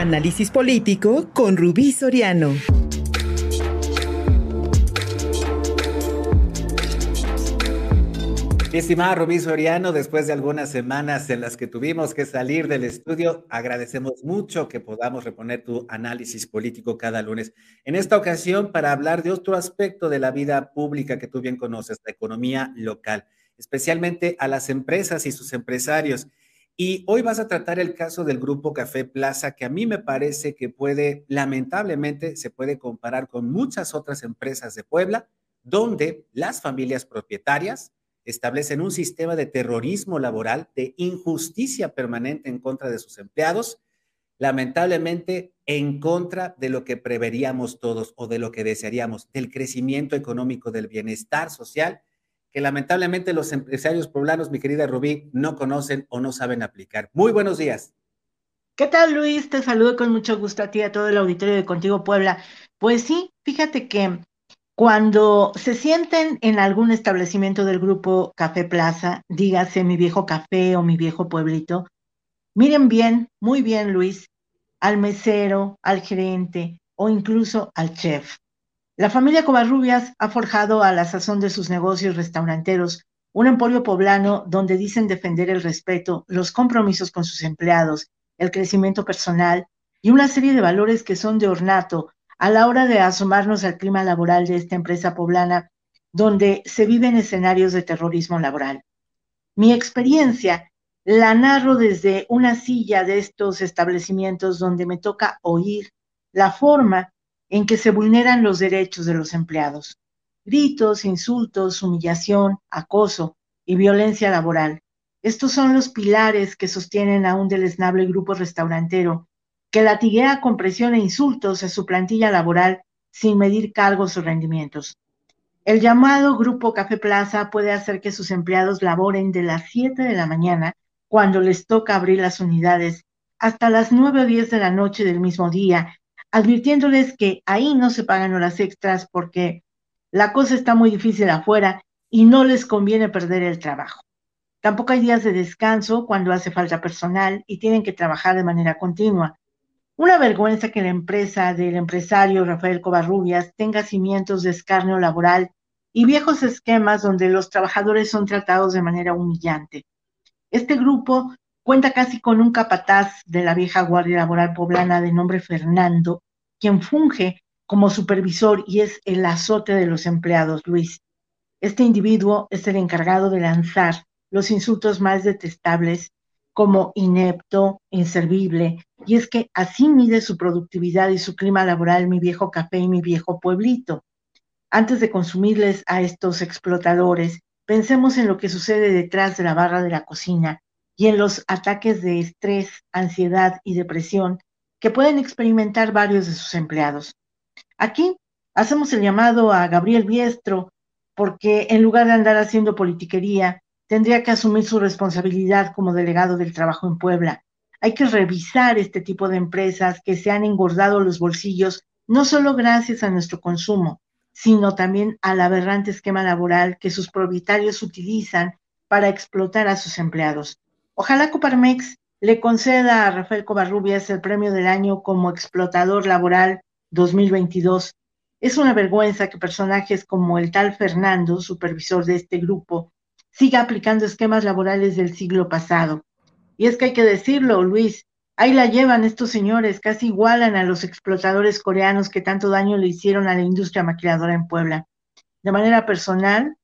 Análisis político con Rubí Soriano. Estimada Rubí Soriano, después de algunas semanas en las que tuvimos que salir del estudio, agradecemos mucho que podamos reponer tu análisis político cada lunes. En esta ocasión, para hablar de otro aspecto de la vida pública que tú bien conoces, la economía local, especialmente a las empresas y sus empresarios. Y hoy vas a tratar el caso del grupo Café Plaza, que a mí me parece que puede, lamentablemente, se puede comparar con muchas otras empresas de Puebla, donde las familias propietarias, establecen un sistema de terrorismo laboral, de injusticia permanente en contra de sus empleados, lamentablemente en contra de lo que preveríamos todos o de lo que desearíamos, del crecimiento económico, del bienestar social, que lamentablemente los empresarios poblanos, mi querida Rubí, no conocen o no saben aplicar. Muy buenos días. ¿Qué tal, Luis? Te saludo con mucho gusto a ti, a todo el auditorio de Contigo Puebla. Pues sí, fíjate que cuando se sienten en algún establecimiento del grupo Café Plaza, dígase mi viejo café o mi viejo pueblito, miren bien, muy bien Luis, al mesero, al gerente o incluso al chef. La familia Covarrubias ha forjado a la sazón de sus negocios restauranteros un emporio poblano donde dicen defender el respeto, los compromisos con sus empleados, el crecimiento personal y una serie de valores que son de ornato a la hora de asomarnos al clima laboral de esta empresa poblana, donde se viven escenarios de terrorismo laboral. Mi experiencia la narro desde una silla de estos establecimientos donde me toca oír la forma en que se vulneran los derechos de los empleados. Gritos, insultos, humillación, acoso y violencia laboral. Estos son los pilares que sostienen a un deleznable grupo restaurantero que latiguea con presión e insultos a su plantilla laboral sin medir cargos o rendimientos. El llamado Grupo Café Plaza puede hacer que sus empleados laboren de las 7 de la mañana, cuando les toca abrir las unidades, hasta las 9 o 10 de la noche del mismo día, advirtiéndoles que ahí no se pagan horas extras porque la cosa está muy difícil afuera y no les conviene perder el trabajo. Tampoco hay días de descanso cuando hace falta personal y tienen que trabajar de manera continua. Una vergüenza que la empresa del empresario Rafael Covarrubias tenga cimientos de escarnio laboral y viejos esquemas donde los trabajadores son tratados de manera humillante. Este grupo cuenta casi con un capataz de la vieja Guardia Laboral Poblana de nombre Fernando, quien funge como supervisor y es el azote de los empleados, Luis. Este individuo es el encargado de lanzar los insultos más detestables como inepto, inservible, y es que así mide su productividad y su clima laboral mi viejo café y mi viejo pueblito. Antes de consumirles a estos explotadores, pensemos en lo que sucede detrás de la barra de la cocina y en los ataques de estrés, ansiedad y depresión que pueden experimentar varios de sus empleados. Aquí hacemos el llamado a Gabriel Biestro porque en lugar de andar haciendo politiquería, tendría que asumir su responsabilidad como delegado del trabajo en Puebla. Hay que revisar este tipo de empresas que se han engordado los bolsillos, no solo gracias a nuestro consumo, sino también al aberrante esquema laboral que sus propietarios utilizan para explotar a sus empleados. Ojalá Coparmex le conceda a Rafael Covarrubias el premio del año como explotador laboral 2022. Es una vergüenza que personajes como el tal Fernando, supervisor de este grupo, siga aplicando esquemas laborales del siglo pasado. Y es que hay que decirlo, Luis, ahí la llevan estos señores, casi igualan a los explotadores coreanos que tanto daño le hicieron a la industria maquiladora en Puebla. De manera personal,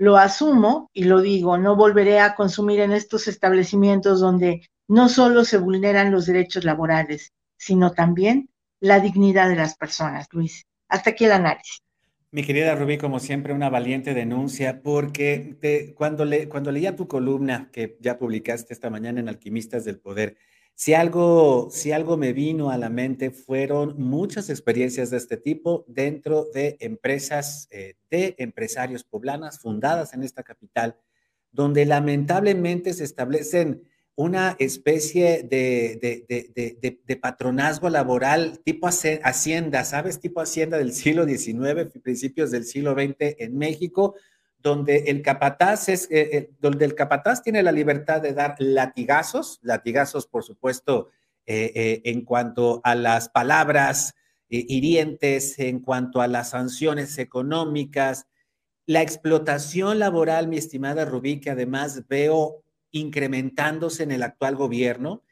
lo asumo y lo digo, no volveré a consumir en estos establecimientos donde no solo se vulneran los derechos laborales, sino también la dignidad de las personas, Luis. Hasta aquí el análisis. Mi querida Rubí, como siempre, una valiente denuncia, porque cuando, le, cuando leía tu columna que ya publicaste esta mañana en Alquimistas del Poder, si algo, si algo me vino a la mente fueron muchas experiencias de este tipo dentro de empresas, eh, de empresarios poblanas fundadas en esta capital, donde lamentablemente se establecen una especie de, patronazgo laboral tipo hacienda, ¿sabes? Tipo hacienda del siglo XIX, principios del siglo XX en México, donde el capataz es, eh, eh, donde el capataz tiene la libertad de dar latigazos, latigazos, por supuesto, en cuanto a las palabras hirientes, en cuanto a las sanciones económicas, la explotación laboral, mi estimada Rubí, que además veo incrementándose en el actual gobierno.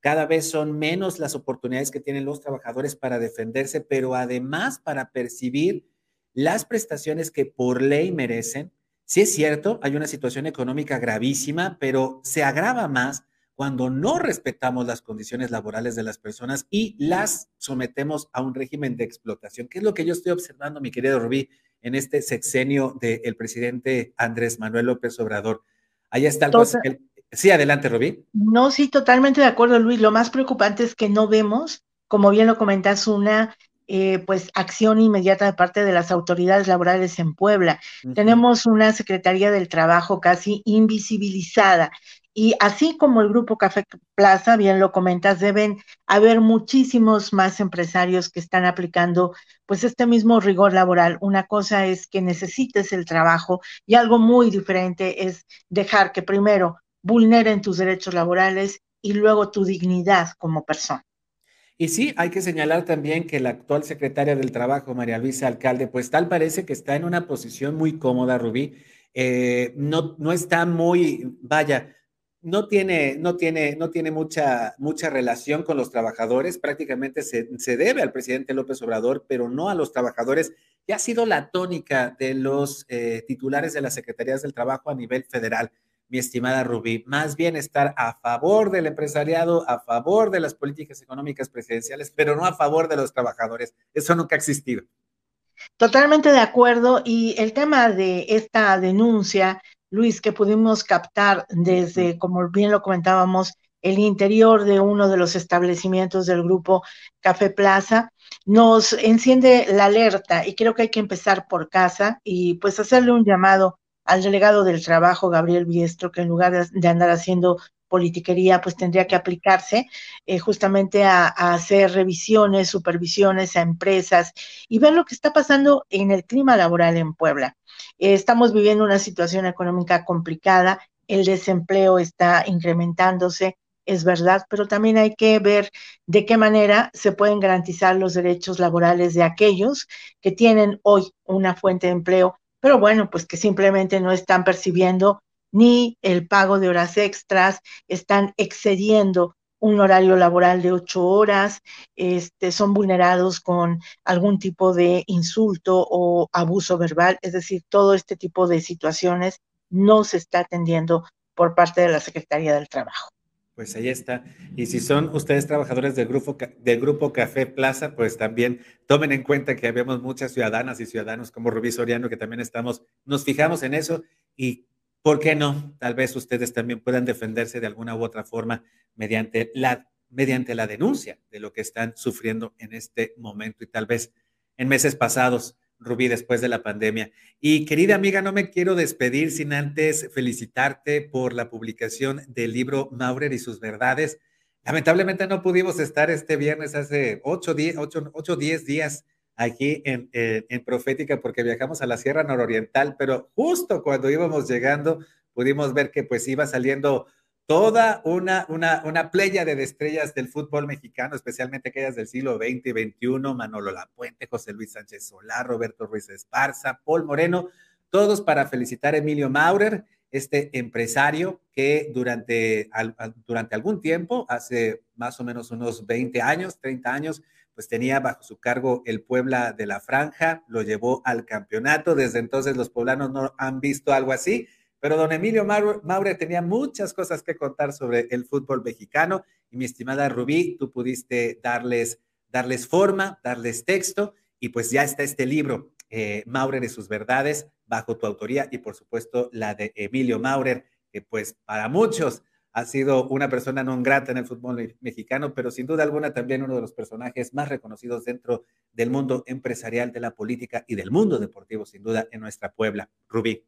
Cada vez son menos las oportunidades que tienen los trabajadores para defenderse, pero además para percibir las prestaciones que por ley merecen. Sí es cierto, hay una situación económica gravísima, pero se agrava más cuando no respetamos las condiciones laborales de las personas y las sometemos a un régimen de explotación, que es lo que yo estoy observando, mi querido Rubí, en este sexenio del presidente Andrés Manuel López Obrador. Ahí está el, Sí, adelante, Rubí. No, sí, totalmente de acuerdo, Luis. Lo más preocupante es que no vemos, como bien lo comentas, una eh, pues acción inmediata de parte de las autoridades laborales en Puebla. Tenemos una Secretaría del Trabajo casi invisibilizada y así como el Grupo Café Plaza, bien lo comentas, deben haber muchísimos más empresarios que están aplicando pues este mismo rigor laboral. Una cosa es que necesites el trabajo y algo muy diferente es dejar que primero vulneren tus derechos laborales y luego tu dignidad como persona. Y sí, hay que señalar también que la actual secretaria del Trabajo, María Luisa Alcalde, pues tal parece que está en una posición muy cómoda, Rubí. Eh, no, no está muy, vaya, no tiene, no tiene, no tiene mucha, mucha relación con los trabajadores, prácticamente se, se, debe al presidente López Obrador, pero no a los trabajadores, y ha sido la tónica de los eh, titulares de las Secretarías del Trabajo a nivel federal, mi estimada Rubí. Más bien estar a favor del empresariado, a favor de las políticas económicas presidenciales, pero no a favor de los trabajadores. Eso nunca ha existido. Totalmente de acuerdo. Y el tema de esta denuncia Luis, que pudimos captar desde, como bien lo comentábamos, el interior de uno de los establecimientos del grupo Café Plaza, nos enciende la alerta y creo que hay que empezar por casa y pues hacerle un llamado al delegado del trabajo, Gabriel Biestro, que en lugar de andar haciendo politiquería, pues tendría que aplicarse eh, justamente a, hacer revisiones, supervisiones a empresas y ver lo que está pasando en el clima laboral en Puebla. Eh, estamos viviendo una situación económica complicada, el desempleo está incrementándose, es verdad, pero también hay que ver de qué manera se pueden garantizar los derechos laborales de aquellos que tienen hoy una fuente de empleo, pero bueno, pues que simplemente no están percibiendo ni el pago de horas extras, están excediendo un horario laboral de ocho horas, este, son vulnerados con algún tipo de insulto o abuso verbal, es decir, todo este tipo de situaciones no se está atendiendo por parte de la Secretaría del Trabajo. Pues ahí está. Y si son ustedes trabajadores del grupo, del grupo Café Plaza, pues también tomen en cuenta que habemos muchas ciudadanas y ciudadanos como Rubí Soriano que también estamos, nos fijamos en eso y ¿Por qué no? Tal vez ustedes también puedan defenderse de alguna u otra forma mediante la, mediante la denuncia de lo que están sufriendo en este momento y tal vez en meses pasados, Rubí, después de la pandemia. Y querida amiga, no me quiero despedir sin antes felicitarte por la publicación del libro Maurer y sus verdades. Lamentablemente no pudimos estar este viernes hace ocho, ocho, ocho, diez días aquí en, Profética porque viajamos a la Sierra Nororiental, pero justo cuando íbamos llegando pudimos ver que pues iba saliendo toda una, una, una playa de estrellas del fútbol mexicano, especialmente aquellas del siglo XX y XXI, Manolo Lapuente, José Luis Sánchez Solá, Roberto Ruiz Esparza, Paul Moreno, todos para felicitar a Emilio Maurer, este empresario que durante, durante algún tiempo, hace más o menos unos 20 años, 30 años, pues tenía bajo su cargo el Puebla de la Franja, lo llevó al campeonato. Desde entonces los poblanos no han visto algo así, pero don Emilio Maure tenía muchas cosas que contar sobre el fútbol mexicano. Y mi estimada Rubí, tú pudiste darles, darles forma, darles texto, y pues ya está este libro, eh, Maurer y sus verdades, bajo tu autoría y por supuesto la de Emilio Maurer, que pues para muchos ha sido una persona no grata en el fútbol mexicano, pero sin duda alguna también uno de los personajes más reconocidos dentro del mundo empresarial, de la política y del mundo deportivo, sin duda, en nuestra Puebla. Rubí.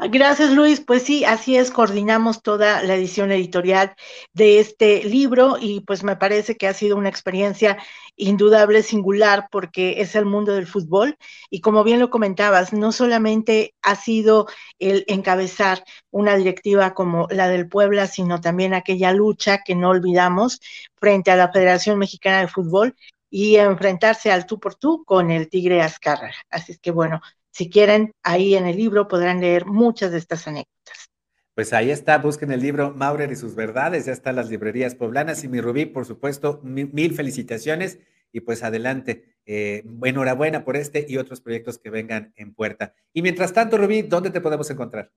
Gracias, Luis. Pues sí, así es, coordinamos toda la edición editorial de este libro y pues me parece que ha sido una experiencia indudable, singular, porque es el mundo del fútbol y como bien lo comentabas, no solamente ha sido el encabezar una directiva como la del Puebla, sino también aquella lucha que no olvidamos frente a la Federación Mexicana de Fútbol y enfrentarse al tú por tú con el Tigre Azcárraga. Así es que bueno, si quieren, ahí en el libro podrán leer muchas de estas anécdotas. Pues ahí está, busquen el libro Maurer y sus verdades, ya están las librerías poblanas y mi Rubí, por supuesto, mil, felicitaciones y pues adelante. Eh, enhorabuena por este y otros proyectos que vengan en puerta. Y mientras tanto, Rubí, ¿dónde te podemos encontrar?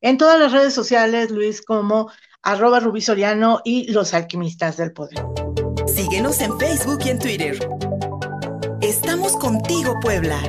En todas las redes sociales, Luis, como arroba Rubí Soriano y los alquimistas del poder. Síguenos en Facebook y en Twitter. Estamos contigo, Puebla.